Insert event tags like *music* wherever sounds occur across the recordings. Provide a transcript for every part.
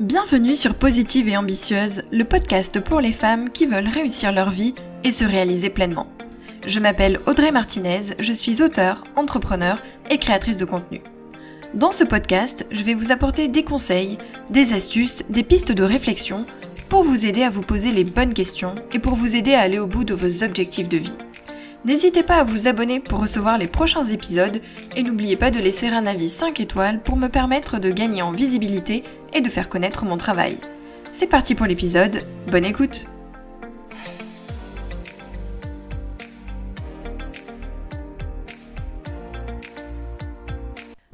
Bienvenue sur Positive et Ambitieuse, le podcast pour les femmes qui veulent réussir leur vie et se réaliser pleinement. Je m'appelle Audrey Martinez, je suis auteure, entrepreneur et créatrice de contenu. Dans ce podcast, je vais vous apporter des conseils, des astuces, des pistes de réflexion pour vous aider à vous poser les bonnes questions et pour vous aider à aller au bout de vos objectifs de vie. N'hésitez pas à vous abonner pour recevoir les prochains épisodes et n'oubliez pas de laisser un avis 5 étoiles pour me permettre de gagner en visibilité et de faire connaître mon travail. C'est parti pour l'épisode, bonne écoute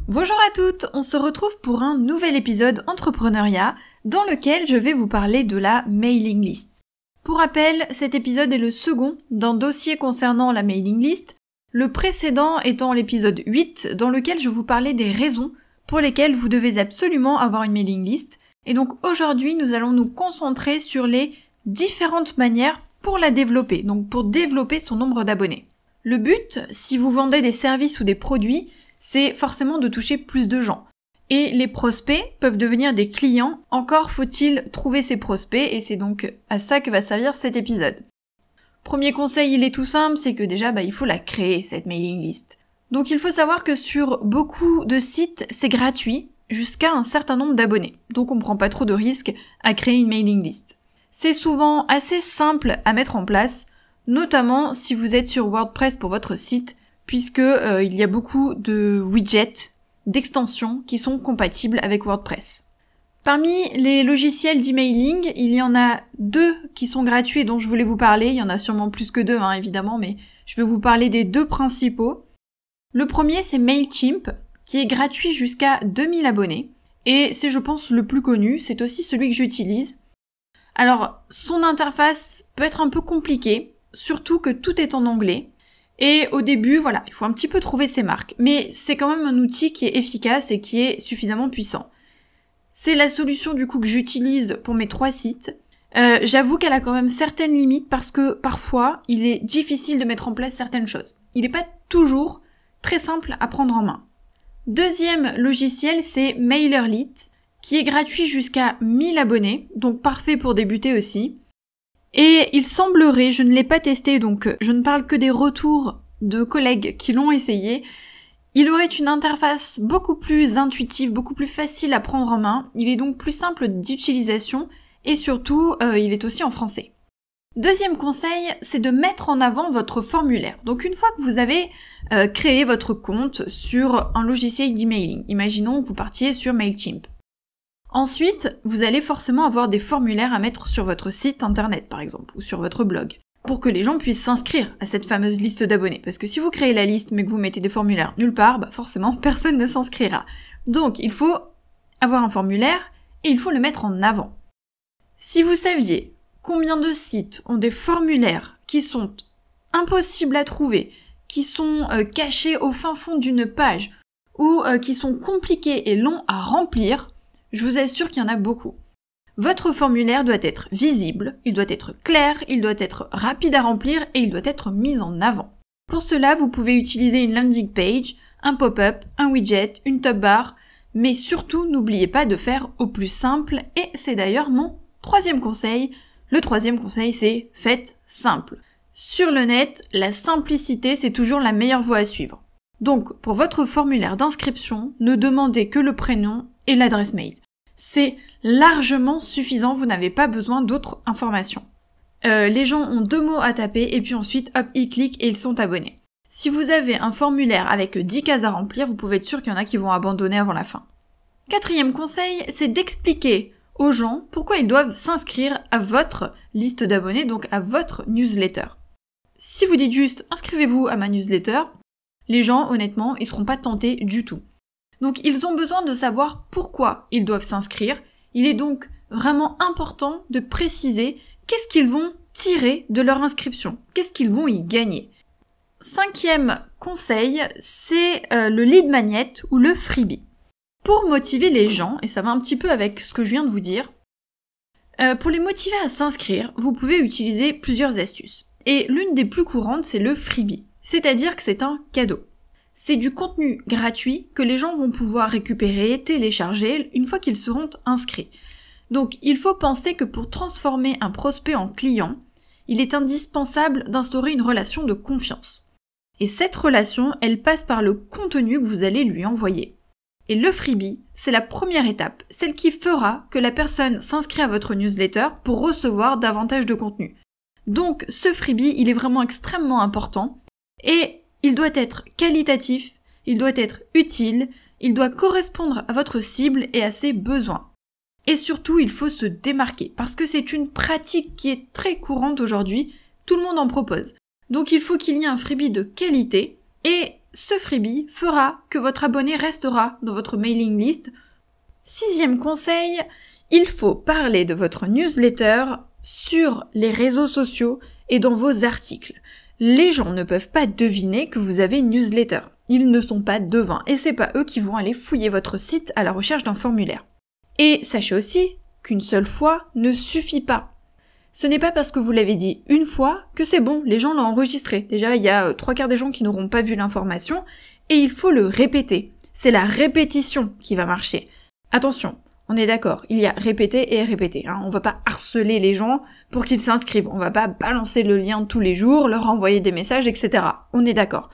Bonjour à toutes, on se retrouve pour un nouvel épisode entrepreneuriat dans lequel je vais vous parler de la mailing list. Pour rappel, cet épisode est le second d'un dossier concernant la mailing list, le précédent étant l'épisode 8 dans lequel je vous parlais des raisons pour lesquelles vous devez absolument avoir une mailing list. Et donc aujourd'hui, nous allons nous concentrer sur les différentes manières pour la développer, donc pour développer son nombre d'abonnés. Le but, si vous vendez des services ou des produits, c'est forcément de toucher plus de gens et les prospects peuvent devenir des clients, encore faut-il trouver ces prospects et c'est donc à ça que va servir cet épisode. Premier conseil, il est tout simple, c'est que déjà bah, il faut la créer, cette mailing list. Donc il faut savoir que sur beaucoup de sites, c'est gratuit jusqu'à un certain nombre d'abonnés. Donc on ne prend pas trop de risques à créer une mailing list. C'est souvent assez simple à mettre en place, notamment si vous êtes sur WordPress pour votre site, puisque euh, il y a beaucoup de widgets d'extensions qui sont compatibles avec WordPress. Parmi les logiciels d'emailing, il y en a deux qui sont gratuits dont je voulais vous parler. Il y en a sûrement plus que deux, hein, évidemment, mais je vais vous parler des deux principaux. Le premier, c'est MailChimp, qui est gratuit jusqu'à 2000 abonnés. Et c'est, je pense, le plus connu. C'est aussi celui que j'utilise. Alors, son interface peut être un peu compliquée, surtout que tout est en anglais. Et au début, voilà, il faut un petit peu trouver ses marques. Mais c'est quand même un outil qui est efficace et qui est suffisamment puissant. C'est la solution du coup que j'utilise pour mes trois sites. Euh, J'avoue qu'elle a quand même certaines limites parce que parfois il est difficile de mettre en place certaines choses. Il n'est pas toujours très simple à prendre en main. Deuxième logiciel, c'est MailerLite, qui est gratuit jusqu'à 1000 abonnés, donc parfait pour débuter aussi. Et il semblerait, je ne l'ai pas testé, donc euh, je ne parle que des retours de collègues qui l'ont essayé, il aurait une interface beaucoup plus intuitive, beaucoup plus facile à prendre en main, il est donc plus simple d'utilisation et surtout euh, il est aussi en français. Deuxième conseil, c'est de mettre en avant votre formulaire. Donc une fois que vous avez euh, créé votre compte sur un logiciel d'emailing, imaginons que vous partiez sur MailChimp. Ensuite, vous allez forcément avoir des formulaires à mettre sur votre site internet, par exemple, ou sur votre blog, pour que les gens puissent s'inscrire à cette fameuse liste d'abonnés. Parce que si vous créez la liste mais que vous mettez des formulaires nulle part, bah forcément *laughs* personne ne s'inscrira. Donc il faut avoir un formulaire et il faut le mettre en avant. Si vous saviez combien de sites ont des formulaires qui sont impossibles à trouver, qui sont euh, cachés au fin fond d'une page, ou euh, qui sont compliqués et longs à remplir, je vous assure qu'il y en a beaucoup. Votre formulaire doit être visible, il doit être clair, il doit être rapide à remplir et il doit être mis en avant. Pour cela, vous pouvez utiliser une landing page, un pop-up, un widget, une top bar, mais surtout n'oubliez pas de faire au plus simple et c'est d'ailleurs mon troisième conseil. Le troisième conseil c'est faites simple. Sur le net, la simplicité c'est toujours la meilleure voie à suivre. Donc, pour votre formulaire d'inscription, ne demandez que le prénom et l'adresse mail c'est largement suffisant, vous n'avez pas besoin d'autres informations. Euh, les gens ont deux mots à taper et puis ensuite, hop, ils cliquent et ils sont abonnés. Si vous avez un formulaire avec 10 cases à remplir, vous pouvez être sûr qu'il y en a qui vont abandonner avant la fin. Quatrième conseil, c'est d'expliquer aux gens pourquoi ils doivent s'inscrire à votre liste d'abonnés, donc à votre newsletter. Si vous dites juste inscrivez-vous à ma newsletter, les gens, honnêtement, ils seront pas tentés du tout. Donc ils ont besoin de savoir pourquoi ils doivent s'inscrire. Il est donc vraiment important de préciser qu'est-ce qu'ils vont tirer de leur inscription, qu'est-ce qu'ils vont y gagner. Cinquième conseil, c'est euh, le lead magnet ou le freebie. Pour motiver les gens, et ça va un petit peu avec ce que je viens de vous dire, euh, pour les motiver à s'inscrire, vous pouvez utiliser plusieurs astuces. Et l'une des plus courantes, c'est le freebie. C'est-à-dire que c'est un cadeau. C'est du contenu gratuit que les gens vont pouvoir récupérer, télécharger une fois qu'ils seront inscrits. Donc il faut penser que pour transformer un prospect en client, il est indispensable d'instaurer une relation de confiance. Et cette relation, elle passe par le contenu que vous allez lui envoyer. Et le freebie, c'est la première étape, celle qui fera que la personne s'inscrit à votre newsletter pour recevoir davantage de contenu. Donc ce freebie, il est vraiment extrêmement important et il doit être qualitatif, il doit être utile, il doit correspondre à votre cible et à ses besoins. Et surtout, il faut se démarquer parce que c'est une pratique qui est très courante aujourd'hui, tout le monde en propose. Donc il faut qu'il y ait un freebie de qualité et ce freebie fera que votre abonné restera dans votre mailing list. Sixième conseil, il faut parler de votre newsletter sur les réseaux sociaux et dans vos articles. Les gens ne peuvent pas deviner que vous avez newsletter. Ils ne sont pas devins et c'est pas eux qui vont aller fouiller votre site à la recherche d'un formulaire. Et sachez aussi qu'une seule fois ne suffit pas. Ce n'est pas parce que vous l'avez dit une fois que c'est bon, les gens l'ont enregistré. Déjà, il y a euh, trois quarts des gens qui n'auront pas vu l'information, et il faut le répéter. C'est la répétition qui va marcher. Attention, on est d'accord, il y a répéter et répéter. Hein. On va pas harceler les gens pour qu'ils s'inscrivent. On va pas balancer le lien tous les jours, leur envoyer des messages, etc. On est d'accord.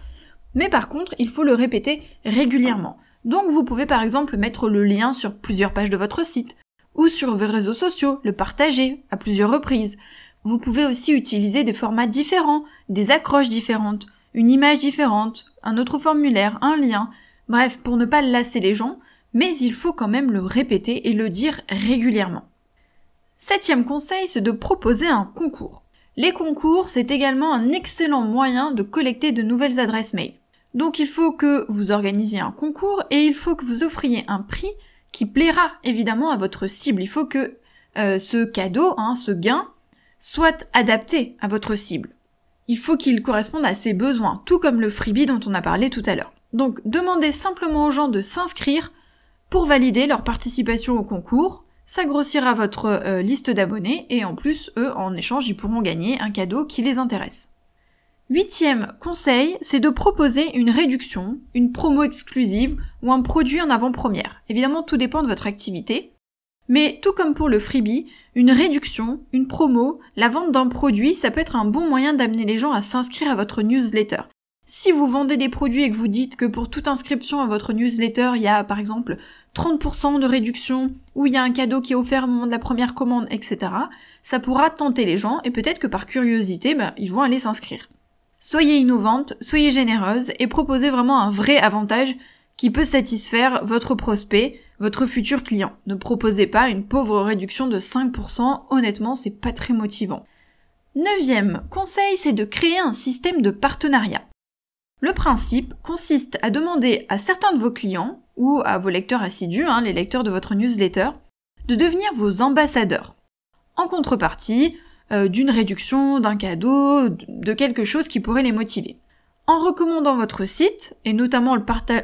Mais par contre, il faut le répéter régulièrement. Donc vous pouvez par exemple mettre le lien sur plusieurs pages de votre site, ou sur vos réseaux sociaux, le partager à plusieurs reprises. Vous pouvez aussi utiliser des formats différents, des accroches différentes, une image différente, un autre formulaire, un lien, bref, pour ne pas lasser les gens, mais il faut quand même le répéter et le dire régulièrement. Septième conseil, c'est de proposer un concours. Les concours, c'est également un excellent moyen de collecter de nouvelles adresses mail. Donc il faut que vous organisiez un concours et il faut que vous offriez un prix qui plaira évidemment à votre cible. Il faut que euh, ce cadeau, hein, ce gain, soit adapté à votre cible. Il faut qu'il corresponde à ses besoins, tout comme le freebie dont on a parlé tout à l'heure. Donc demandez simplement aux gens de s'inscrire pour valider leur participation au concours. Ça grossira votre euh, liste d'abonnés et en plus, eux, en échange, ils pourront gagner un cadeau qui les intéresse. Huitième conseil, c'est de proposer une réduction, une promo exclusive ou un produit en avant-première. Évidemment, tout dépend de votre activité. Mais tout comme pour le freebie, une réduction, une promo, la vente d'un produit, ça peut être un bon moyen d'amener les gens à s'inscrire à votre newsletter. Si vous vendez des produits et que vous dites que pour toute inscription à votre newsletter, il y a par exemple 30% de réduction, ou il y a un cadeau qui est offert au moment de la première commande, etc., ça pourra tenter les gens et peut-être que par curiosité, ben, ils vont aller s'inscrire. Soyez innovante, soyez généreuse et proposez vraiment un vrai avantage qui peut satisfaire votre prospect, votre futur client. Ne proposez pas une pauvre réduction de 5%, honnêtement c'est pas très motivant. Neuvième conseil, c'est de créer un système de partenariat. Le principe consiste à demander à certains de vos clients, ou à vos lecteurs assidus, hein, les lecteurs de votre newsletter, de devenir vos ambassadeurs. En contrepartie, euh, d'une réduction, d'un cadeau, de quelque chose qui pourrait les motiver. En recommandant votre site, et notamment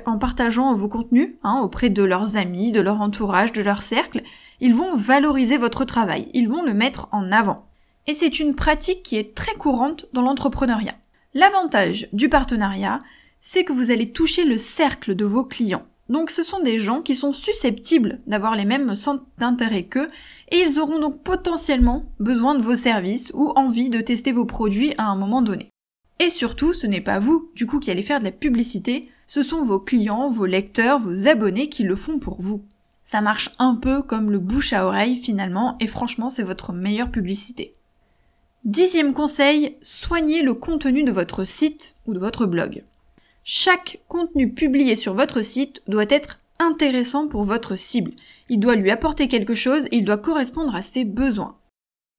en partageant vos contenus hein, auprès de leurs amis, de leur entourage, de leur cercle, ils vont valoriser votre travail, ils vont le mettre en avant. Et c'est une pratique qui est très courante dans l'entrepreneuriat. L'avantage du partenariat, c'est que vous allez toucher le cercle de vos clients. Donc ce sont des gens qui sont susceptibles d'avoir les mêmes centres d'intérêt qu'eux et ils auront donc potentiellement besoin de vos services ou envie de tester vos produits à un moment donné. Et surtout, ce n'est pas vous, du coup, qui allez faire de la publicité, ce sont vos clients, vos lecteurs, vos abonnés qui le font pour vous. Ça marche un peu comme le bouche à oreille finalement, et franchement, c'est votre meilleure publicité. Dixième conseil, soignez le contenu de votre site ou de votre blog. Chaque contenu publié sur votre site doit être intéressant pour votre cible. Il doit lui apporter quelque chose il doit correspondre à ses besoins.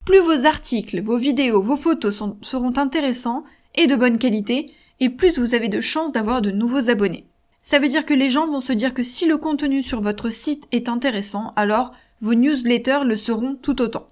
Plus vos articles, vos vidéos, vos photos seront intéressants et de bonne qualité, et plus vous avez de chances d'avoir de nouveaux abonnés. Ça veut dire que les gens vont se dire que si le contenu sur votre site est intéressant, alors vos newsletters le seront tout autant.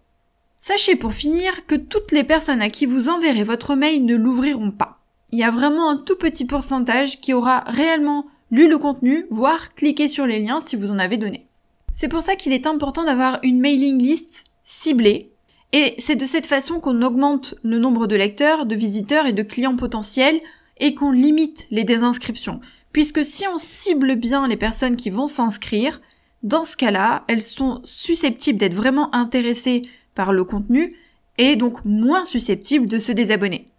Sachez pour finir que toutes les personnes à qui vous enverrez votre mail ne l'ouvriront pas il y a vraiment un tout petit pourcentage qui aura réellement lu le contenu, voire cliqué sur les liens si vous en avez donné. C'est pour ça qu'il est important d'avoir une mailing list ciblée, et c'est de cette façon qu'on augmente le nombre de lecteurs, de visiteurs et de clients potentiels, et qu'on limite les désinscriptions. Puisque si on cible bien les personnes qui vont s'inscrire, dans ce cas-là, elles sont susceptibles d'être vraiment intéressées par le contenu et donc moins susceptibles de se désabonner.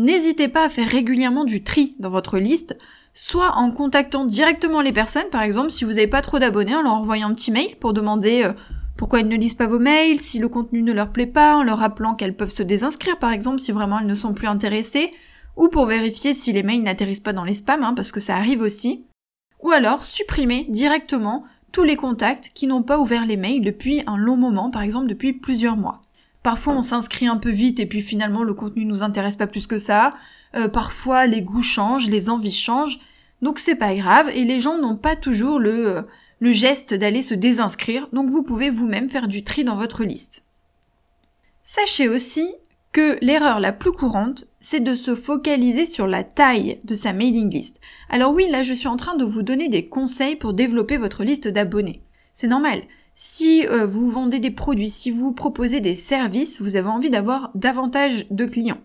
N'hésitez pas à faire régulièrement du tri dans votre liste, soit en contactant directement les personnes, par exemple si vous n'avez pas trop d'abonnés, en leur envoyant un petit mail pour demander euh, pourquoi elles ne lisent pas vos mails, si le contenu ne leur plaît pas, en leur rappelant qu'elles peuvent se désinscrire par exemple si vraiment elles ne sont plus intéressées, ou pour vérifier si les mails n'atterrissent pas dans les spams, hein, parce que ça arrive aussi. Ou alors supprimer directement tous les contacts qui n'ont pas ouvert les mails depuis un long moment, par exemple depuis plusieurs mois. Parfois on s'inscrit un peu vite et puis finalement le contenu nous intéresse pas plus que ça. Euh, parfois les goûts changent, les envies changent. Donc c'est pas grave et les gens n'ont pas toujours le, euh, le geste d'aller se désinscrire. Donc vous pouvez vous-même faire du tri dans votre liste. Sachez aussi que l'erreur la plus courante, c'est de se focaliser sur la taille de sa mailing list. Alors oui, là je suis en train de vous donner des conseils pour développer votre liste d'abonnés. C'est normal. Si euh, vous vendez des produits, si vous proposez des services, vous avez envie d'avoir davantage de clients.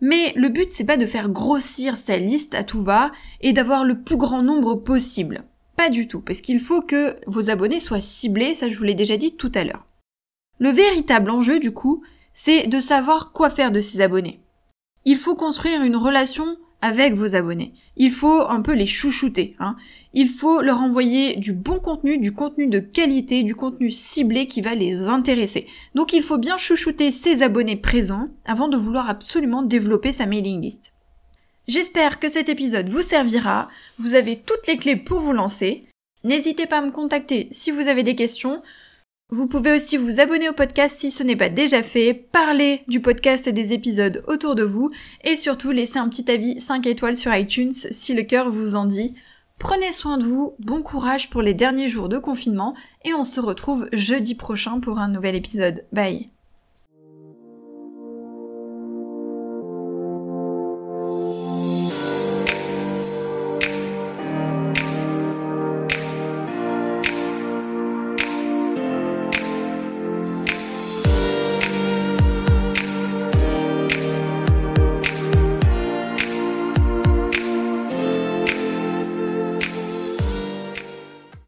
Mais le but c'est pas de faire grossir sa liste à tout va et d'avoir le plus grand nombre possible. Pas du tout, parce qu'il faut que vos abonnés soient ciblés, ça je vous l'ai déjà dit tout à l'heure. Le véritable enjeu du coup, c'est de savoir quoi faire de ces abonnés. Il faut construire une relation avec vos abonnés. Il faut un peu les chouchouter. Hein. Il faut leur envoyer du bon contenu, du contenu de qualité, du contenu ciblé qui va les intéresser. Donc il faut bien chouchouter ses abonnés présents avant de vouloir absolument développer sa mailing list. J'espère que cet épisode vous servira. Vous avez toutes les clés pour vous lancer. N'hésitez pas à me contacter si vous avez des questions. Vous pouvez aussi vous abonner au podcast si ce n'est pas déjà fait, parler du podcast et des épisodes autour de vous et surtout laisser un petit avis 5 étoiles sur iTunes si le cœur vous en dit. Prenez soin de vous, bon courage pour les derniers jours de confinement et on se retrouve jeudi prochain pour un nouvel épisode. Bye